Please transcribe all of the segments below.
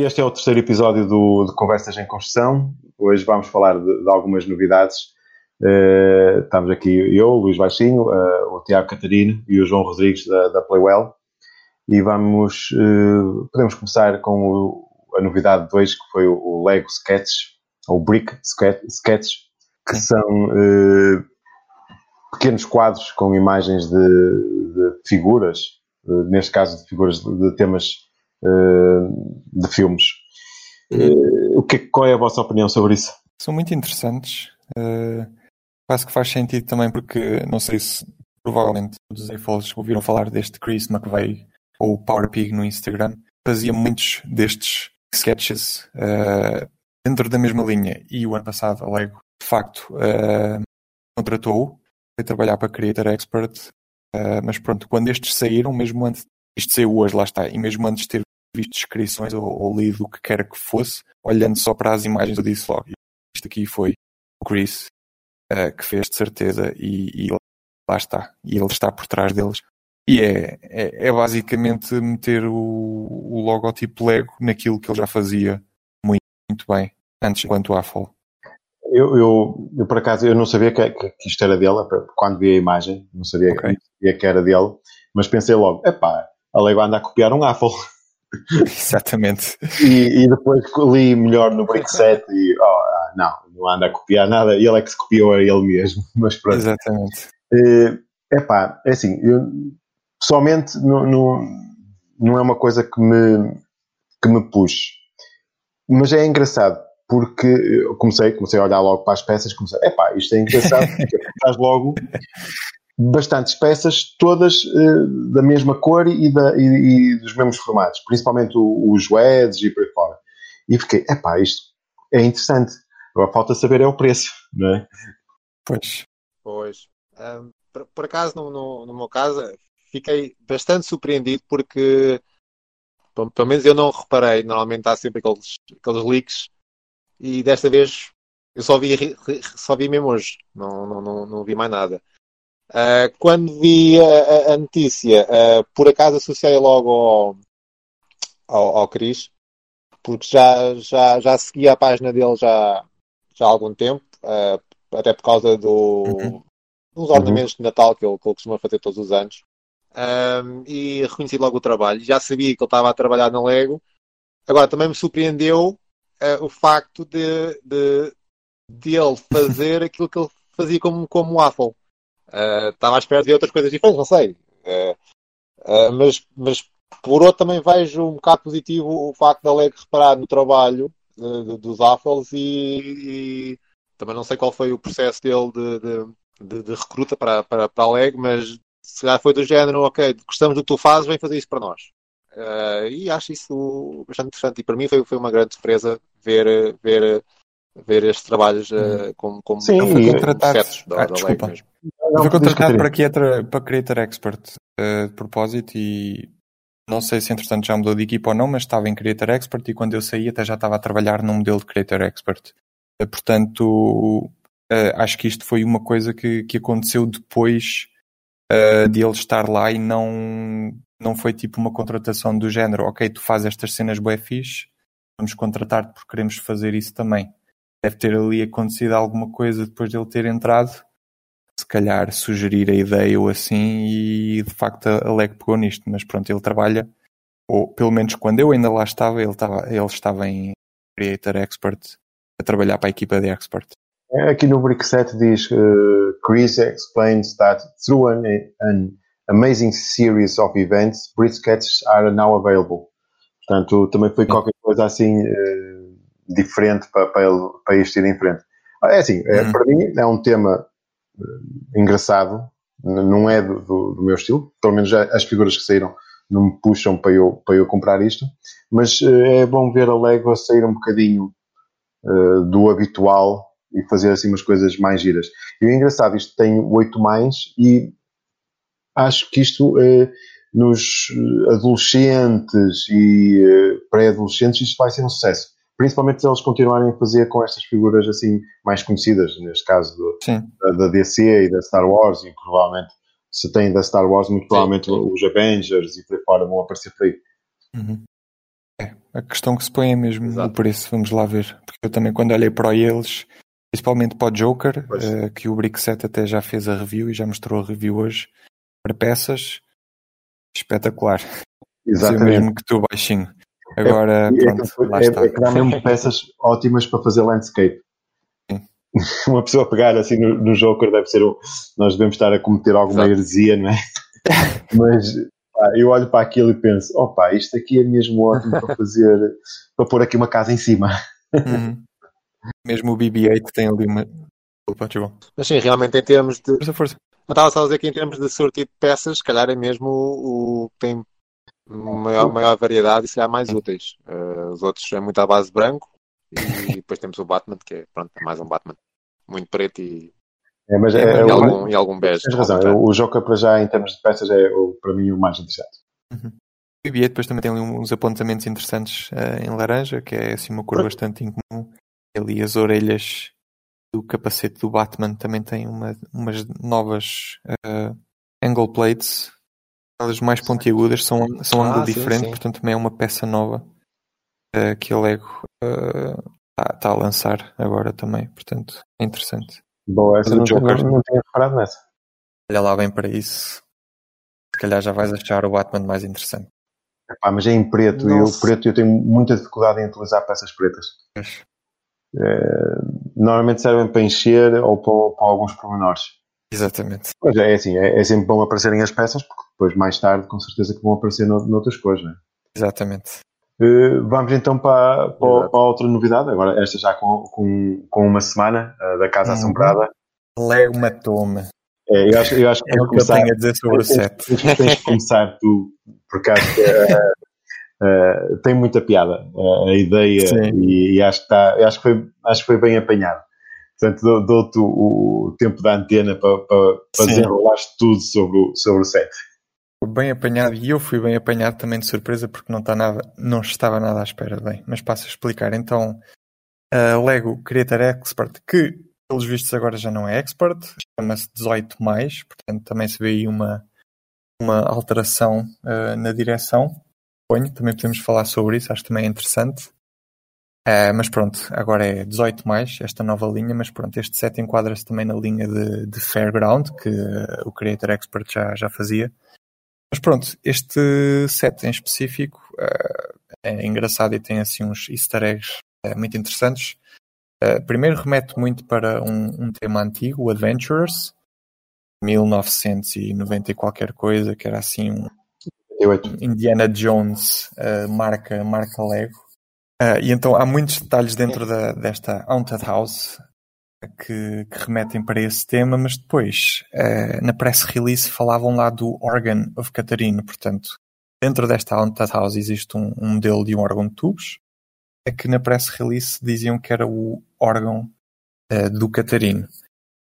Este é o terceiro episódio do, de Conversas em Construção. Hoje vamos falar de, de algumas novidades. Uh, estamos aqui eu, Luís Baixinho, uh, o Tiago Catarino e o João Rodrigues da, da Playwell. E vamos, uh, podemos começar com o, a novidade 2, que foi o, o, Lego Sketch, ou Brick Sketch, que são pequenos quadros com imagens de, de figuras, neste caso de figuras de, de temas de filmes. Uh, o que, qual é a vossa opinião sobre isso? São muito interessantes. Uh, quase que faz sentido também porque, não sei se provavelmente os AFOLs ouviram falar deste Chris McVeigh ou Power Pig no Instagram. Fazia muitos destes sketches uh, dentro da mesma linha. E o ano passado a Lego, de facto, uh, contratou-o. Trabalhar para Creator Expert. Uh, mas pronto, quando estes saíram, mesmo antes, isto saiu hoje, lá está, e mesmo antes de ter visto descrições ou, ou lido o que quer que fosse, olhando só para as imagens, eu disse logo: isto aqui foi o Chris uh, que fez de certeza e, e, lá está. E ele está por trás deles. E é, é, é basicamente meter o, o logotipo Lego naquilo que ele já fazia muito, muito bem antes quanto à Fall. Eu, eu, eu, por acaso, eu não sabia que, que, que, isto era dele, quando vi a imagem, não sabia okay. que, que era dele, mas pensei logo, epá, a Lego anda a copiar um Apple. Exatamente. E, e, depois li melhor no Brick Set e oh, não, não anda a copiar nada, ele é que se copiou a ele mesmo. Mas pronto. Exatamente. É epá, é assim, eu, pessoalmente não, não, não é uma coisa que me, que me puxe. Mas é engraçado, porque eu comecei, comecei a olhar logo para as peças, comecei, epá, isto é engraçado, porque faz logo bastantes peças, todas uh, da mesma cor e, da, e, e, dos mesmos formatos, principalmente os WEDs e por aí fora. E fiquei, epá, isto é interessante. Agora falta saber é o preço, não é? Pois. Pois. Um, por, por, acaso, no, no, no, meu caso, fiquei bastante surpreendido porque, pelo, pelo menos eu não reparei, normalmente há sempre aqueles, aqueles leaks e desta vez eu só vi, só vi mesmo hoje, não, não, não, não vi mais nada. Uh, quando vi a, a notícia, uh, por acaso associei logo ao, ao, ao Cris, porque já, já, já seguia a página dele já, já há algum tempo, uh, até por causa do, uhum. dos ornamentos uhum. de Natal que ele, que ele costuma fazer todos os anos. Um, e reconheci logo o trabalho. Já sabia que ele estava a trabalhar na Lego. Agora, também me surpreendeu o facto de, de, de ele fazer aquilo que ele fazia como, como waffle. Uh, estava à espera de outras coisas diferentes, não sei. Uh, uh, mas, mas por outro também vejo um bocado positivo o facto da Leg reparar no trabalho dos Affles e, e, também não sei qual foi o processo dele de, de, de, de recruta para, para, para a Leg, mas se calhar foi do género, ok, gostamos do que tu fazes, vem fazer isso para nós. Uh, e acho isso bastante interessante. E para mim foi, foi uma grande surpresa ver, ver, ver estes trabalhos uh, como, como Sim, foi contratado, da, ah, desculpa. mesmo. Não, foi contratado para Creator, para Creator Expert uh, de propósito e não sei se entretanto já mudou de equipa ou não, mas estava em Creator Expert e quando eu saí até já estava a trabalhar num modelo de Creator Expert. Uh, portanto, uh, acho que isto foi uma coisa que, que aconteceu depois de ele estar lá e não, não foi tipo uma contratação do género, ok, tu fazes estas cenas bué fixe, vamos contratar-te porque queremos fazer isso também. Deve ter ali acontecido alguma coisa depois de ele ter entrado se calhar sugerir a ideia ou assim e de facto a Leg pegou nisto, mas pronto, ele trabalha, ou pelo menos quando eu ainda lá estava, ele estava, ele estava em Creator Expert a trabalhar para a equipa de Expert. É, aqui no Brick Set diz uh, Chris explains that through an, an amazing series of events, Brick Sketches are now available. Portanto, também foi qualquer coisa assim uh, diferente para, para, ele, para isto ir em frente. É assim, é, uhum. para mim é um tema engraçado, não é do, do, do, meu estilo, pelo menos as figuras que saíram não me puxam para eu, para eu comprar isto, mas uh, é bom ver a Lego sair um bocadinho uh, do habitual e fazer assim umas coisas mais giras. E o engraçado, isto tem 8 mais e acho que isto uh, nos adolescentes e pré-adolescentes isto vai ser um sucesso principalmente se eles continuarem a fazer com estas figuras assim mais conhecidas, neste caso do, da, da, DC e da Star Wars, e provavelmente se tem da Star Wars, muito provavelmente sim, sim. os Avengers e por aí fora vão aparecer por aí. Uhum. É, a questão que se põe é mesmo Exato. o preço, vamos lá ver. Porque eu também quando olhei para eles, principalmente para o Joker, eh, que o Brickset até já fez a review e já mostrou a review hoje, para peças, espetacular. Exatamente. mesmo que tu baixinho. Agora, E é pronto, que- lá é- está. é que dá mesmo peças ótimas para fazer landscape. Sim. Uma pessoa pegar assim no, no Joker deve ser um. Nós devemos estar a cometer alguma Exato. heresia, não é? Mas pá, eu olho para aquilo e penso: opa, isto aqui é mesmo ótimo para fazer. para pôr aqui uma casa em cima. Uhum. Mesmo o BB-8 tem ali uma. João. Mas sim, realmente em termos de. Força, força. Eu estava só a dizer que em termos de sortido de peças, se calhar é mesmo o o que tem maior, maior variedade e se calhar mais úteis. Eh, os outros é muito à base branco e depois temos o Batman, que é, pronto, é mais um Batman. Muito preto e, É, mas É, é, mas é e, eu- algum, e algum bege. tens razão. contrário. O Joker, para já, em termos de peças, é o- para mim o mais interessante. O BB-8 depois também tem ali uns apontamentos interessantes eh, em laranja, que é assim uma cor bastante incomum. Ali as orelhas do capacete do Batman também têm uma, umas novas eh, angle plates. Elas mais pontiagudas são, são Ah, ângulo sim, diferente, sim. portanto também é uma peça nova eh, que a Lego está a lançar agora também. Portanto, é interessante. Boa, essa não, Joker- não, não tinha reparado nessa. Olha lá bem para isso. Se calhar já vais achar o Batman mais interessante. Epá, mas é em preto e o preto eu tenho muita dificuldade em utilizar peças pretas. Pois. Eh, normalmente servem para encher ou para, para alguns pormenores. Exatamente. Mas é assim, é, é sempre bom aparecerem as peças, porque depois, mais tarde, com certeza que vão aparecer no, noutras cores. Né? Exatamente. Eh, vamos então para, para, para outra novidade, agora esta já com, com, com uma semana, eh, da Casa Uhum. Assombrada. Lego matou-me. É, eu, acho, eu acho que É tens o de que eu começar, tenho a dizer sobre o set. tens, de começar tu, porque acho que eh, tem muita piada a ideia e, e acho, que está, acho, que foi, acho que foi bem apanhado. Portanto, dou- dou-te o, tempo da antena para, para, para Sim. desenrolares tudo sobre o, sobre o set. Foi bem apanhado e eu fui bem apanhado também de surpresa porque não, está nada, não estava nada à espera bem. Mas passo a explicar. Então, a Lego Creator Expert, que pelos vistos agora já não é Expert, chama-se 18, portanto também se vê aí uma, uma alteração eh, na direção. Ponho, também podemos falar sobre isso, acho que também é interessante. Eh, mas pronto, agora é 18 esta nova linha, mas pronto, este set enquadra-se também na linha de, de Fairground, que eh, o Creator Expert já, já fazia. Mas pronto, este set em específico eh, é engraçado e tem assim uns easter eggs muito interessantes. Primeiro remete muito para um, um tema antigo, o Adventurers, 1990 e qualquer coisa, que era assim um Indiana Jones marca, marca Lego. Eh, e então há muitos detalhes dentro da, desta Haunted House que, que remetem para esse tema, mas depois eh, na press release falavam lá do Organ of Catarino, portanto dentro desta Haunted House existe um, um modelo de um órgão de tubos, é que na press release diziam que era o órgão eh, do Catarino.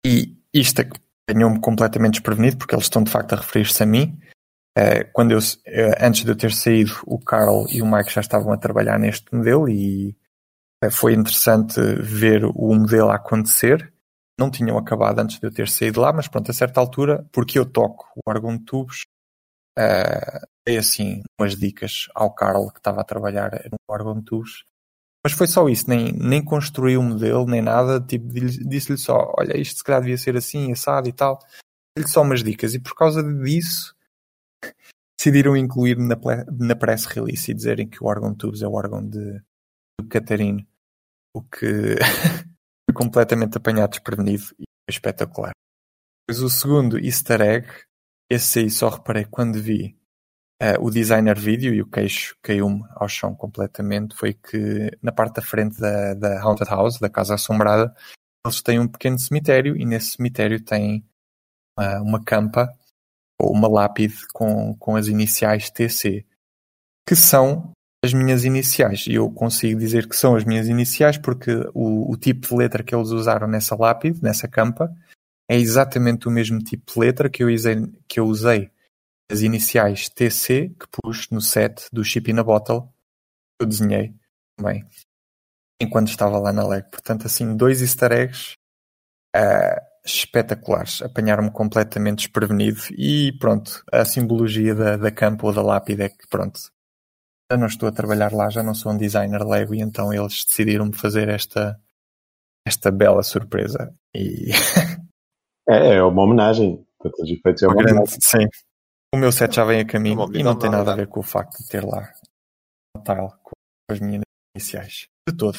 E isto ganhou-me completamente desprevenido, porque eles estão de facto a referir-se a mim, eh, quando eu, eh, antes de eu ter saído, o Carl e o Mike já estavam a trabalhar neste modelo e eh, foi interessante ver o modelo acontecer. Não tinham acabado antes de eu ter saído lá, mas pronto, a certa altura, porque eu toco o órgão de tubos, eh, dei assim umas dicas ao Carl que estava a trabalhar no órgão de tubos. Mas foi só isso, nem, nem construí o modelo, nem nada, tipo, disse-lhe só, olha, isto se calhar devia ser assim, assado e tal. Dei-lhe só umas dicas e por causa disso decidiram incluir-me na, na press release e dizerem que o órgão de tubos é o órgão de, do Catarino, o que foi completamente apanhado desprevenido e foi espetacular. Depois o segundo easter egg, esse aí só reparei quando vi eh, o designer vídeo e o queixo caiu-me ao chão completamente, foi que na parte da frente da, da Haunted House, da Casa Assombrada, eles têm um pequeno cemitério e nesse cemitério tem ah, uma campa uma lápide com, com as iniciais TC, que são as minhas iniciais. E eu consigo dizer que são as minhas iniciais porque o, o tipo de letra que eles usaram nessa lápide, nessa campa, é exatamente o mesmo tipo de letra que eu usei, que eu usei as iniciais TC, que pus no set do Chip in a Bottle, que eu desenhei também, enquanto estava lá na Lego. Portanto, assim, dois easter eggs ah, espetaculares. Apanharam-me completamente desprevenido e pronto, a simbologia da, da campo ou da lápide é que pronto, já não estou a trabalhar lá, já não sou um designer Lego e então eles decidiram fazer esta, esta bela surpresa. E É, é uma homenagem. Para todos os efeitos é uma grande, homenagem. sim. O meu set já vem a É caminho e não tem nada a nada. ver com o facto de ter lá uma tile com as minhas iniciais. De todo.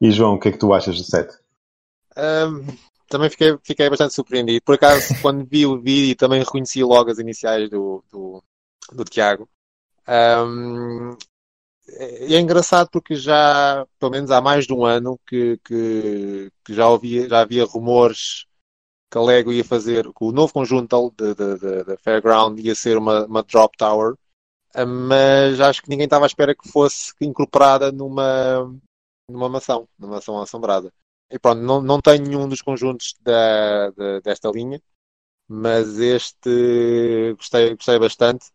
E João, o que é que tu achas do set? Ahm, também fiquei, fiquei bastante surpreendido. Por acaso, quando vi o vídeo, também reconheci logo as iniciais do, do, do Tiago. Ahm, e é engraçado porque já, pelo menos há mais de um ano, que, que, que já, ouvia, já havia rumores que a Lego ia fazer, que o novo conjunto da Fairground ia ser uma, uma Drop Tower, mas acho que ninguém estava à espera que fosse incorporada numa, numa mansão, numa mansão assombrada. E pronto, não, não tenho nenhum dos conjuntos da, da- desta linha, mas este gostei, gostei bastante.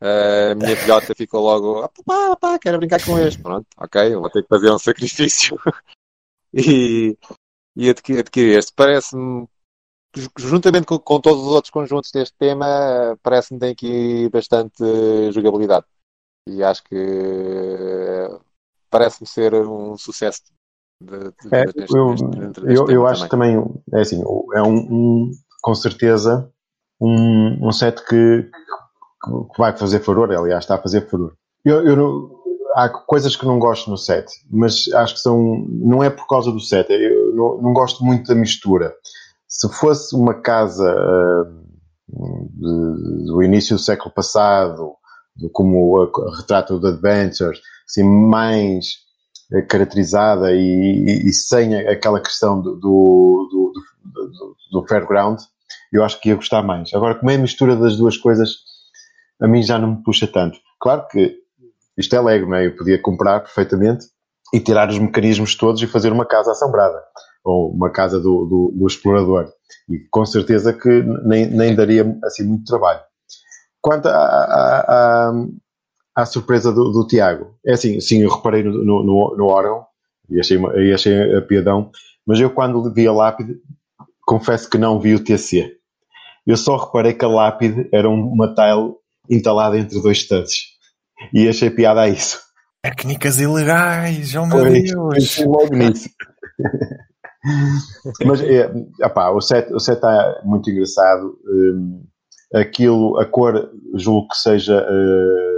A minha filhota ficou logo, ah, pá, pá, quero brincar com este. Pronto, ok, vou ter que fazer um sacrifício e, e adquirir, adquirir este. Parece-me, juntamente com, com todos os outros conjuntos deste tema, parece-me que tem aqui bastante jogabilidade. E acho que eh, parece-me ser um sucesso de, de, É, deste- eu, deste- eu, eu acho que também é assim, é um, um- com certeza um, um set que, que vai fazer furor, aliás, está a fazer furor. Eu, eu não- há coisas que não gosto no set, mas acho que são, não é por causa do set, eu não, não gosto muito da mistura. Se fosse uma casa ah, de- do início do século passado, como o The Adventures, assim, mais caracterizada e, e- sem aquela questão do, do, do, do- fairground, eu acho que ia gostar mais. Agora, como é a mistura das duas coisas, a mim já não me puxa tanto. Claro que isto é Lego, não é? Eu podia comprar perfeitamente e tirar os mecanismos todos e fazer uma casa assombrada. Ou uma casa do, do, do explorador. E com certeza que nem, nem daria assim muito trabalho. Quanto à, à, à surpresa do, do Tiago, é assim, sim, eu reparei no, no, no, órgão e achei, e achei a piadão, mas eu quando vi a lápide, confesso que não vi o TC. Eu só reparei que a lápide era um- uma tile entalada entre dois studs. E achei piada a isso. Técnicas ilegais, oh meu Foi- Deus! Pensei logo nisso. Mas é, opá, o set o set está muito engraçado. Hum, aquilo, a cor, julgo que seja eh,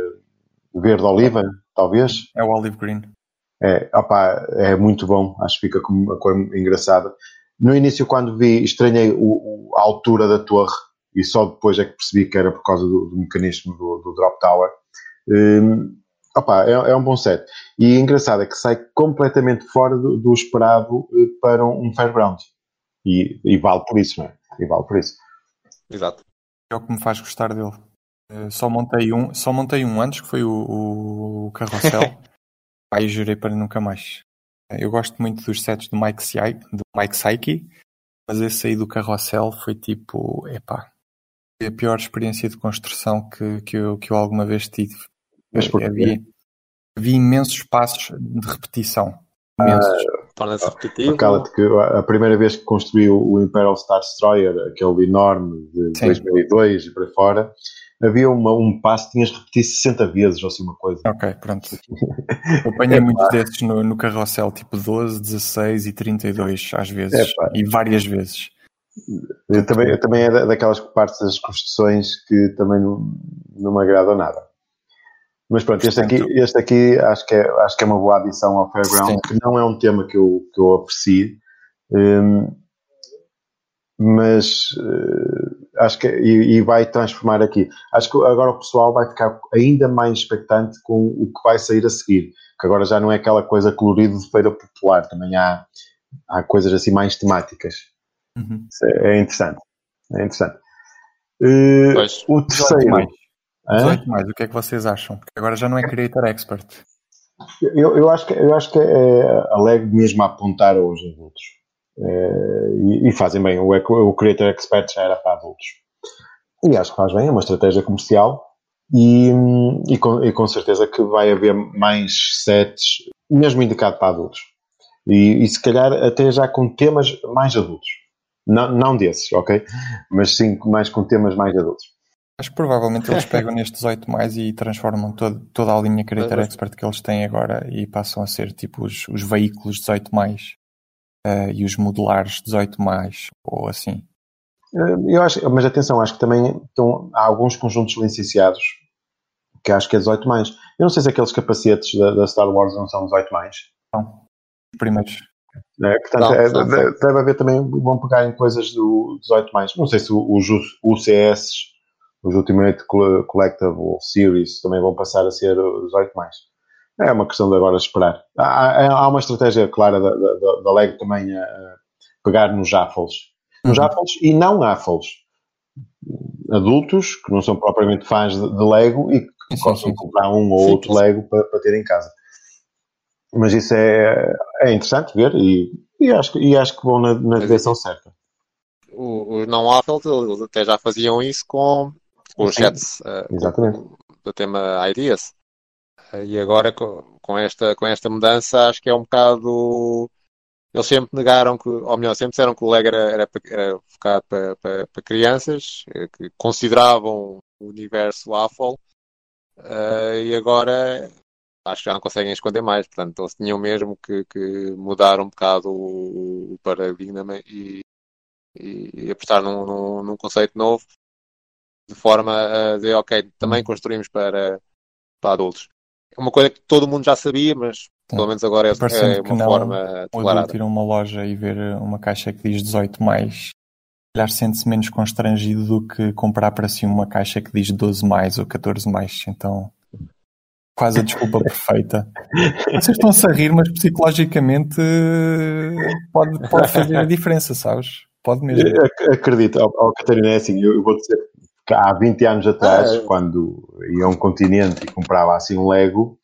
verde oliva, talvez. É o Olive Green. É, opá, é muito bom, acho que fica com uma cor engraçada. No início, quando vi, estranhei o, o- a altura da torre e só depois é que percebi que era por causa do, do mecanismo do, do Drop Tower. Hum, opá, é, é um bom set. E engraçado é que sai completamente fora do, do esperado eh, para um fairground. E, e vale por isso, não é? E vale por isso. Exato. É o que me faz gostar dele. Eh, só montei um, só montei um antes, que foi o, o carrossel. Aí jurei para nunca mais. Eh, Eu gosto muito dos sets do Mike, Psy, do Mike Psyche, mas esse aí do carrossel foi tipo, epá, foi a pior experiência de construção que, que, eu, que eu alguma vez tive. Mas porquê? havia, havia imensos passos de repetição. Imensos. Torna-se repetitivo. Cala-te que a a primeira vez que construiu o Imperial Star Destroyer, aquele enorme de Sim. 2002 e para fora, havia uma, um passo que tinhas de repetir 60 vezes ou assim uma coisa. Ok, pronto. Eu apanhei muitos desses no, no carrossel, tipo 12, 16 e 32 às vezes. Epá. E várias vezes. Eu também, eu também é da- daquelas partes das construções que também não, não me agradam nada. Mas pronto, este aqui, este aqui acho, que é, acho que é uma boa adição ao Fairground, Sim. que não é um tema que eu, que eu aprecio, hum, mas eh, acho que e, e vai transformar aqui. Acho que agora o pessoal vai ficar ainda mais expectante com o que vai sair a seguir, que agora já não é aquela coisa colorida de feira popular, também há, há coisas assim mais temáticas. Uhum. É é interessante. É interessante. Eh, Pois. o 18 terceiro. mais. Hã? 18 mais, o que é que vocês acham? Porque agora já não é Creator Expert. Eu, eu acho que, eu acho que é alegre mesmo a apontar aos adultos. Eh, e, e fazem bem. O, o Creator Expert já era para adultos. E acho que faz bem, é uma estratégia comercial. E, e, com, e com certeza que vai haver mais sets, mesmo indicado para adultos. E, e se calhar até já com temas mais adultos. Não, não desses, ok? Mas sim mais com temas mais adultos. Acho que provavelmente eles pegam nestes 18 mais e transformam todo, toda a linha Creator Expert que eles têm agora e passam a ser tipo os, os veículos 18 mais eh, e os modulares 18 mais ou assim. Eh, Eu acho, mas atenção, acho que também estão, há alguns conjuntos licenciados que acho que é 18 mais. Eu não sei se aqueles capacetes da, da Star Wars não são 18 mais. Os primeiros. né? Portanto, Não, é- não, de- deve haver também, vão pegar em coisas do 18 mais. Não sei se os UCS, os Ultimate Coll- Collectible Series, também vão passar a ser os 18 mais. É uma questão de agora esperar. Há, há- uma estratégia clara da, da, da- também a, a pegar nos Jaffles. Nos Uhum. Jaffles e não Jaffles. Adultos que não são propriamente fãs de, de Lego e que de comprar um ou Sim, outro sim. Lego para, para ter em casa. Mas isso é, é interessante ver e, e, acho, que- e acho que vão na, na direção certa. Os não Affelt, eles até já faziam isso com, os jets eh, exatamente. do tema Ideas. Eh, E agora com, esta, com esta mudança acho que é um bocado. Eles sempre negaram que, ou melhor, sempre disseram que o Lego era, era, era focado para, para, para crianças, eh, que consideravam o universo AFOL, eh, e agora acho que já não conseguem esconder mais. Portanto, eles tinham mesmo que, que mudar um bocado o, o paradigma e, e, e apostar num, num, num conceito novo, de forma a dizer, ok, também construímos para, para adultos. É uma coisa que todo mundo já sabia, mas pelo menos agora é, é uma não, forma declarada. ir a uma loja e ver uma caixa que diz 18 mais, se calhar sente-se menos constrangido do que comprar para si uma caixa que diz 12 mais ou 14 mais. Então, quase a desculpa perfeita. Vocês estão-se a rir, mas psicologicamente eh, pode, pode fazer a diferença, sabes? Pode mesmo. Ac- Acredito, ao, ao Catarina, é assim, eu, eu vou dizer há 20 anos atrás, Ah, é. quando ia a um continente e comprava assim um Lego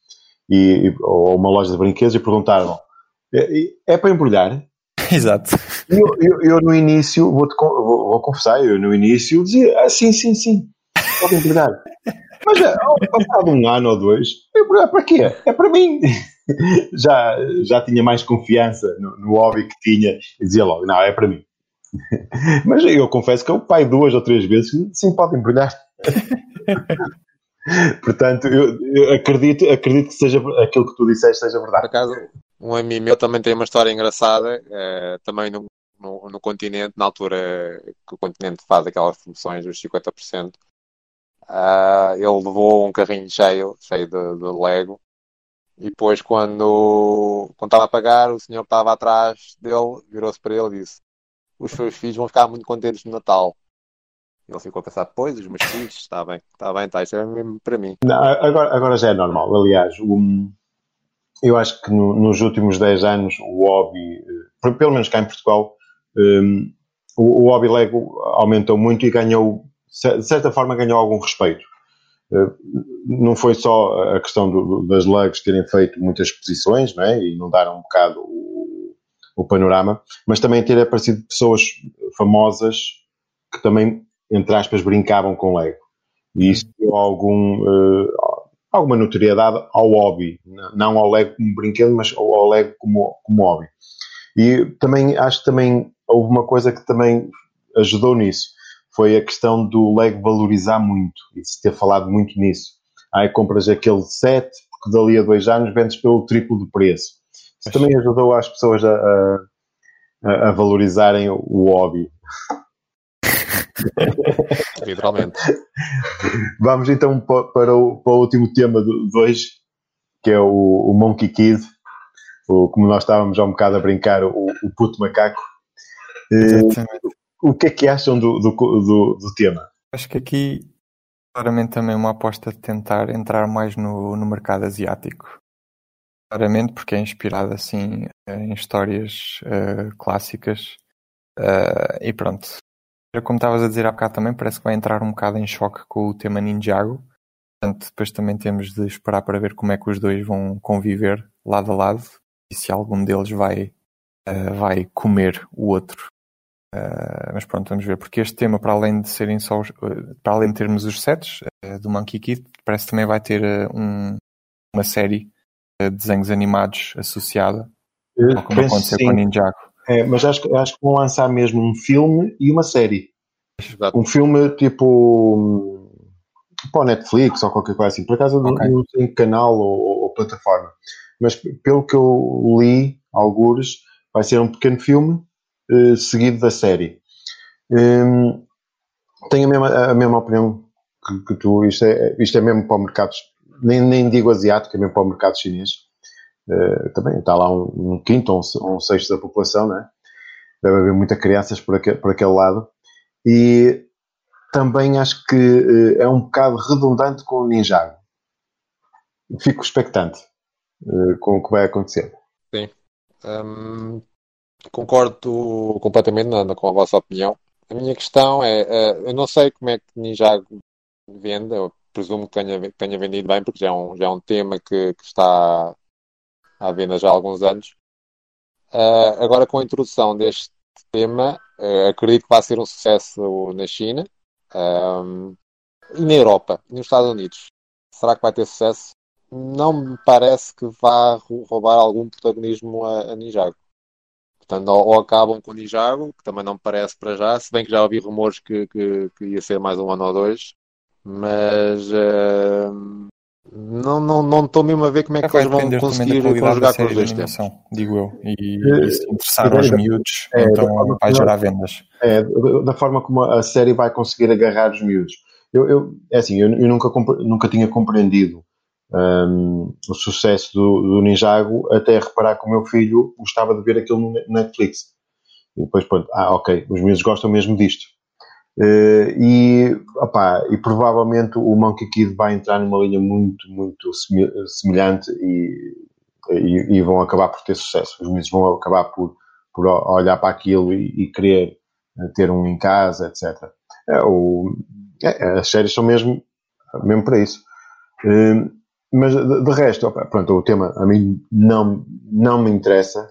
e, ou uma loja de brinquedos e perguntaram é, é para embrulhar? Exato. Eu, eu, eu no início, vou, vou, vou confessar, eu no início dizia, ah, sim, sim, sim, pode embrulhar. Mas ah, ao passado um ano ou dois, embrulhar para quê? É para mim. Já, já tinha mais confiança no, no hobby que tinha e dizia logo, não, é para mim. Mas eu confesso que o pai duas ou três vezes, sim, pode embrulhar. Portanto, eu, eu acredito, acredito que seja aquilo que tu disseste seja Por verdade. acaso, um amigo meu também tem uma história engraçada, eh, também no, no, no continente, na altura que o continente faz aquelas promoções dos 50%. ah, ele levou um carrinho cheio, cheio de, de Lego, e depois, quando, quando estava a pagar, o senhor que estava atrás dele virou-se para ele e disse: Os seus filhos vão ficar muito contentes no Natal. Ele ficou a pensar: Pois, os meus filhos, está bem, está bem, está, isso é mesmo para mim. Não, agora, agora já é normal. Aliás, o- eu acho que no- nos últimos 10 anos o hobby, eh, pelo menos cá em Portugal, um, o, o hobby Lego aumentou muito e ganhou, de certa forma, ganhou algum respeito. Eh, Não foi só a questão do- das Legos terem feito muitas exposições não é? e inundaram um bocado o, o panorama, mas também ter aparecido pessoas famosas que também, entre aspas, brincavam com Lego. E isso deu algum, eh, alguma notoriedade ao hobby, não ao Lego como brinquedo, mas ao ao Lego como, como hobby. E também acho que também houve uma coisa que também ajudou nisso, foi a questão do Lego valorizar muito e se ter falado muito nisso. Aí compras aquele set, porque dali a dois anos vendes pelo triplo do preço. Isso também ajudou as pessoas a, a- a- valorizarem o- hobby. Literalmente. Vamos então pa- para o, para o último tema de hoje, que é o, o Monkey Kid, o, como nós estávamos há um bocado a brincar, o, o puto macaco. Eh, Exatamente. o que é que acham do, do, do, do tema? Acho que aqui claramente também uma aposta de tentar entrar mais no, no mercado asiático. Claramente porque é inspirado assim em histórias eh, clássicas Eh, e pronto. Como estavas a dizer há bocado também, parece que vai entrar um bocado em choque com o tema Ninjago. Portanto, depois também temos de esperar para ver como é que os dois vão conviver lado a lado e se algum deles vai, eh, vai comer o outro. Uh, mas pronto, vamos ver, porque este tema, para além de serem só os, uh, para além de termos os sets uh, do Monkey Kid, parece que também vai ter uh, um, uma série de desenhos animados associada, tal como Penso aconteceu sim. com o Ninjago. É, mas acho, que- acho que vão lançar mesmo um filme e uma série. Exato. Um filme tipo. para o Netflix ou qualquer coisa assim. Por acaso okay. não tenho canal ou, ou, plataforma. Mas pelo que eu li, algures, vai ser um pequeno filme uh, seguido da série. Um, tenho a mesma, a mesma opinião que, que, tu. Isto é, isto é mesmo para o mercado, nem, nem digo asiático, é mesmo para o mercado chinês. Uh, também está lá um, um quinto ou um, um, sexto da população, né? Deve haver muitas crianças por, aquele, por aquele lado. E também acho que uh, é um bocado redundante com o Ninjago. Fico expectante uh, com o que vai acontecer. Sim. Um, concordo completamente com a vossa opinião. A minha questão é, eu não sei como é que Ninjago vende, eu presumo que tenha, tenha vendido bem, porque já é um, já é um tema que, que está à venda já há alguns anos. Uh, agora, com a introdução deste tema, uh, acredito que vai ser um sucesso na China um, e na Europa, e nos Estados Unidos. Será que vai ter sucesso? Não me parece que vá roubar algum protagonismo a, a Ninjago. Portanto, ou, acabam com o Ninjago, que também não me parece para já, se bem que já ouvi rumores que, que, que ia ser mais um ano ou dois, mas uh, não não não estou mesmo a ver como é que eles vão conseguir conjugar com os dois tempos. Digo eu. E, e se interessar aos miúdos, é, então vai gerar vendas. É, da forma como a série vai conseguir agarrar os miúdos. Eu, eu é assim, eu, eu nunca, nunca tinha compreendido um, o sucesso do, do Ninjago até reparar que o meu filho gostava de ver aquilo no Netflix. E depois, pronto, ah, ok, os miúdos gostam mesmo disto. Uh, e, opá, e provavelmente o Monkey Kid vai entrar numa linha muito, muito semelhante e, e, e vão acabar por ter sucesso. Os miúdos vão acabar por, por olhar para aquilo e, e querer eh, ter um em casa, etc. É, o, é, as séries são mesmo, mesmo para isso. Uh, mas de, de resto, opa, pronto, o tema a mim não, não me interessa.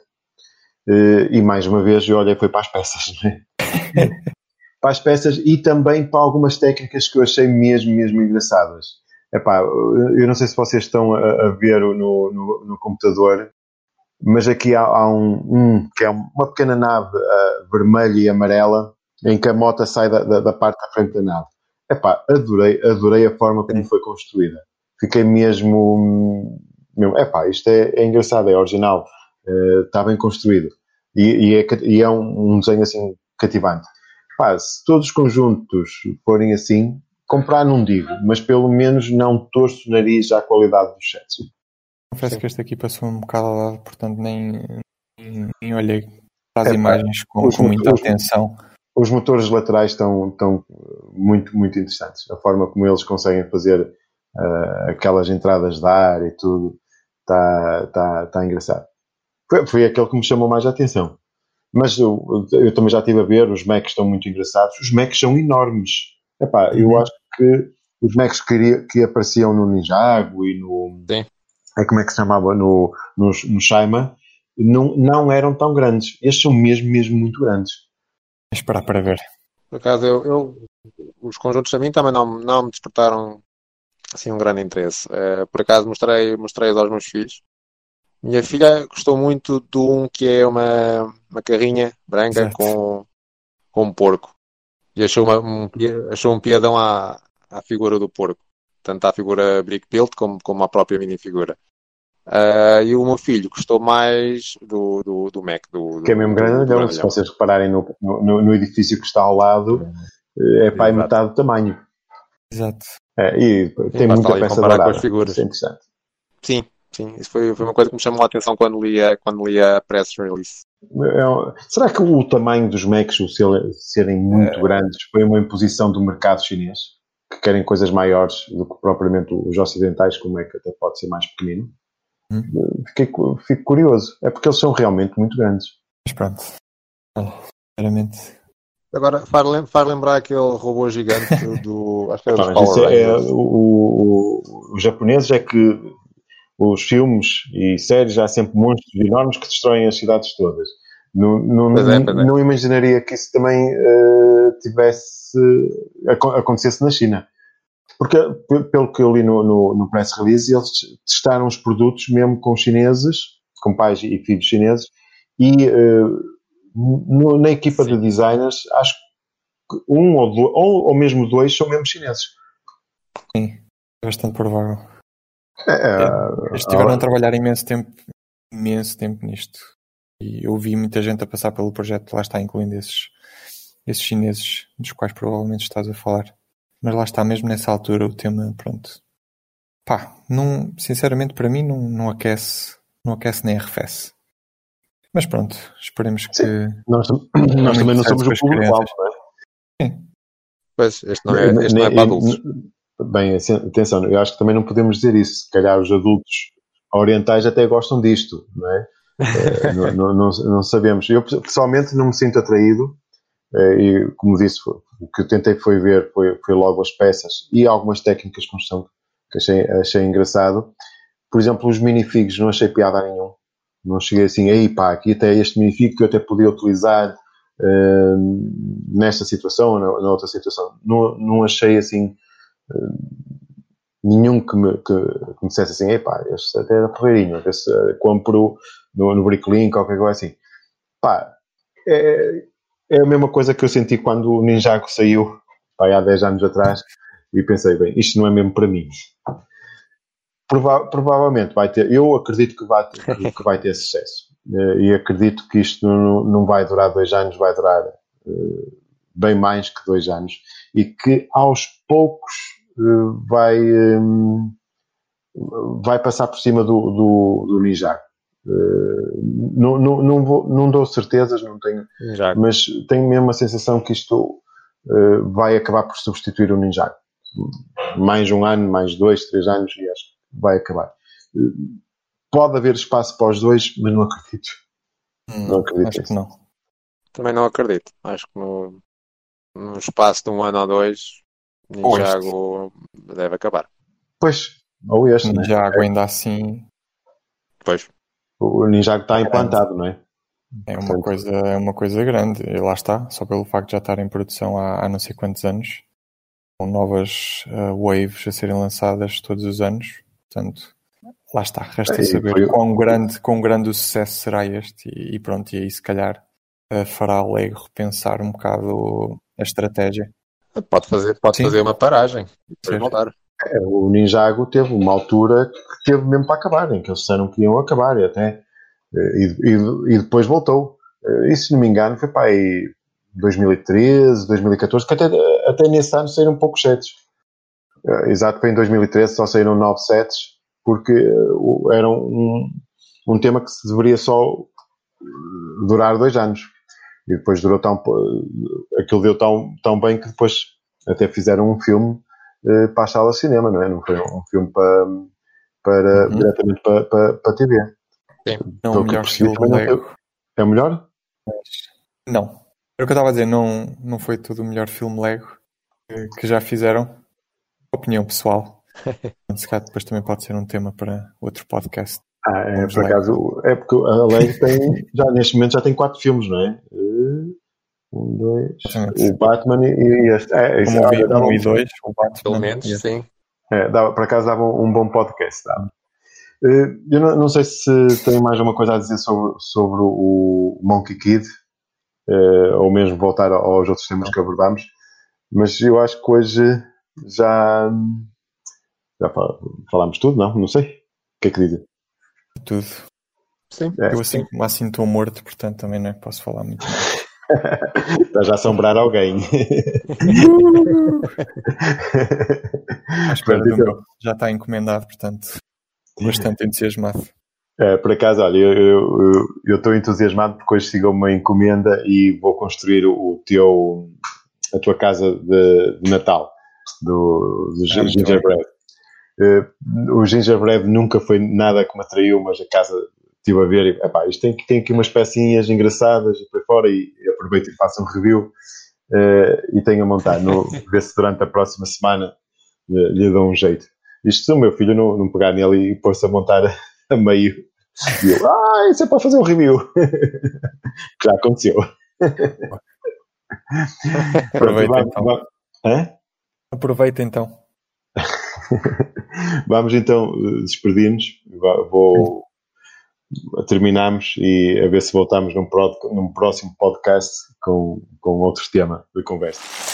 Uh, e mais uma vez eu olhei foi para as peças, né? para as peças e também para algumas técnicas que eu achei mesmo, mesmo engraçadas. Epá, eu não sei se vocês estão a, a ver no, no, no, computador, mas aqui há, há um, um, que é uma pequena nave uh, vermelha e amarela em que a moto sai da, da, da parte da frente da nave. Epá, adorei, adorei a forma como foi construída. Fiquei mesmo, mesmo epá, isto é, é engraçado, é original, uh, está bem construído. E, e, é, e é um, um desenho assim cativante. Pá, se todos os conjuntos forem assim, comprar não digo, mas pelo menos não torço o nariz à qualidade dos sets. Confesso Sim. que este aqui passou um bocado ao lado, portanto nem, nem, nem olhei para as é, imagens com, com muita motores, atenção. Os motores laterais estão, estão muito, muito interessantes. A forma como eles conseguem fazer uh, aquelas entradas de ar e tudo está, está, está engraçado. Foi, foi aquele que me chamou mais a atenção. Mas eu, eu também já estive a ver, os Macs estão muito engraçados. Os Macs são enormes. Epá, uhum. eu acho que os Macs que, que apareciam no Ninjago e no. Sim. É como é que se chamava? No, no, no Shaima, não, não eram tão grandes. Estes são mesmo, mesmo muito grandes. Vou esperar para ver. Por acaso, eu, eu, os conjuntos a mim também não, não me despertaram assim um grande interesse. Uh, por acaso mostrei, mostrei aos meus filhos minha filha gostou muito de um que é uma, uma carrinha branca com, com um porco. E achou, uma, um, achou um piadão à, à figura do porco. Tanto à figura brick built como, como à própria minifigura. Uh, e o meu filho gostou mais do, do, do Mac. Do, que é mesmo grande, se vocês repararem no, no, no, edifício que está ao lado, é para metade do tamanho. Exato. É, e tem Sim, muita peça dourada. Com as figuras. é interessante. Sim, Sim, isso foi, foi uma coisa que me chamou a atenção quando li a, quando li a press release. É, será que o tamanho dos Macs, o serem muito é... grandes, foi uma imposição do mercado chinês? Que querem coisas maiores do que propriamente os ocidentais, como é que até pode ser mais pequenino? Hum. Fiquei, fico curioso. É porque eles são realmente muito grandes. Mas pronto. Sinceramente. Agora, faz, faz lembrar aquele robô gigante do. Acho que era dos Power é, o, o, os japoneses é que os filmes e séries há sempre monstros enormes que destroem as cidades todas. Não, não, é, é. não imaginaria que isso também uh, tivesse acontecesse na China. Porque, pelo que eu li no, no, no, press release, eles testaram os produtos mesmo com chineses, com pais e filhos chineses, e uh, no, na equipa Sim. de designers, acho que um ou, dois, ou, ou mesmo dois são mesmo chineses. Sim, é bastante provável. É, Eles estiveram ah, a trabalhar imenso tempo, imenso tempo nisto. E eu vi muita gente a passar pelo projeto, lá está, incluindo esses, esses chineses, dos quais provavelmente estás a falar. Mas lá está, mesmo nessa altura, o tema, pronto. Pá, não, sinceramente, para mim, não, não aquece, não aquece nem arrefece. Mas pronto, esperemos que. nós, nós também não somos o público-alvo, crianças. não é? Pois, este não é, este não é para adultos. Bem, assim, atenção, eu acho que também não podemos dizer isso. Se calhar os adultos orientais até gostam disto, não é? Eh, não, não, não- sabemos. Eu pessoalmente não me sinto atraído eh, e, como disse, o que eu tentei foi ver foi, foi logo as peças e algumas técnicas de construção que achei, achei engraçado. Por exemplo, os minifigos não achei piada nenhum. Não cheguei assim, aí pá, aqui até este minifig que eu até podia utilizar eh, nesta situação ou na, na outra situação. Não, não achei assim nenhum que me, que, que me dissesse assim, epá, este até era porreirinho, esse eh, compro no, no Bricklink ou qualquer coisa assim. Pá, é, é a mesma coisa que eu senti quando o Ninjago saiu, pá, há 10 anos atrás, e pensei, bem, isto não é mesmo para mim. Prova- provavelmente vai ter, eu acredito que vai ter, que vai ter sucesso. Eh, E acredito que isto não, não vai durar dois anos, vai durar eh, bem mais que dois anos. E que aos poucos vai, hum, vai passar por cima do, do, do Ninjago. Eh, não, não, não, vou- não dou certezas, não tenho, mas tenho mesmo a sensação que isto eh, vai acabar por substituir o Ninjago. Mais um ano, mais dois, três anos e acho que vai acabar. Eh, Pode haver espaço para os dois, mas não acredito. Não acredito acho que nisso. não. Também não acredito. Acho que no, no espaço de um ano ou dois, Ninjago deve acabar. Pois, ou este, né? Já água ainda assim Pois, O Ninjago está implantado, não é? é uma coisa, é uma coisa grande. E lá está, só pelo facto de já estar em produção há, há não sei quantos anos, com novas uh, waves a serem lançadas todos os anos. Portanto, lá está, resta É, saber foi- quão grande, quão grande o sucesso será este. E, e pronto, e aí se calhar uh, fará a Lego repensar um bocado a estratégia. Pode fazer, pode Sim. fazer uma paragem e depois voltar. É, O Ninjago teve uma altura que teve mesmo para acabar, em que eles disseram que iam acabar e até e, e- e depois voltou. Eh, E se não me engano, foi para aí 2013, 2014, que até, até nesse ano saíram poucos sets. Eh, Exato, foi em 2013 só saíram nove sets, porque eh, era um, um tema que se deveria só eh, durar dois anos. E depois durou tão. Aquilo deu tão, tão bem que depois até fizeram um filme eh, para a sala de cinema, não é? Não foi um filme para, para Uhum. diretamente para, para, para a TV. Não Pelo o que melhor percebi, estilo também não Lego. É o melhor? Não. Era o que eu estava a dizer, não, não foi tudo o melhor filme Lego que, que já fizeram. Opinião pessoal. Se calhar depois também pode ser um tema para outro podcast. Ah, é, Vamos por lá. acaso, é porque a Lego tem, já neste momento já tem quatro filmes, não é? Eh, Um, dois, Exatamente. o Batman e, e este. É, Como dava um um- e dois, o Batman. Pelo menos, e- sim. É, dava, por acaso dava um, um bom podcast. Dava. Eh, eu não, não sei se tem mais alguma coisa a dizer sobre, sobre o Monkey Kid, eh, ou mesmo voltar aos outros temas que abordámos, mas eu acho que hoje já, já fa- falámos tudo, não? Não sei. O que é que dizem? Tudo. Sim. É. Eu assim, assim estou morto, portanto também não posso falar muito. mais. Está já a assombrar alguém. À espera Pronto, do então. meu. Já está encomendado, portanto, bastante entusiasmado. É, por acaso, olha, eu- eu eu- eu estou entusiasmado porque hoje chegou uma encomenda e vou construir o, teu, a tua casa de, de Natal, do, do Ah, gingerbread. Eh, o gingerbread nunca foi nada que me atraiu, mas a casa estive a ver e, epá, isto tem, tem aqui umas pecinhas engraçadas e por fora e, e aproveito e faço um review eh, e tenho a montar. No, ver se durante a próxima semana lhe, lhe dou um jeito. Isto se o meu filho não, não pegar nele e pôr-se a montar a meio. E eu, ah, isso é para fazer um review. já aconteceu. Aproveita então. vamos- Hã? Aproveita então. Vamos então eh, despedir-nos. Vou terminamos e a ver se voltamos num, num próximo podcast com, com outro tema de conversa.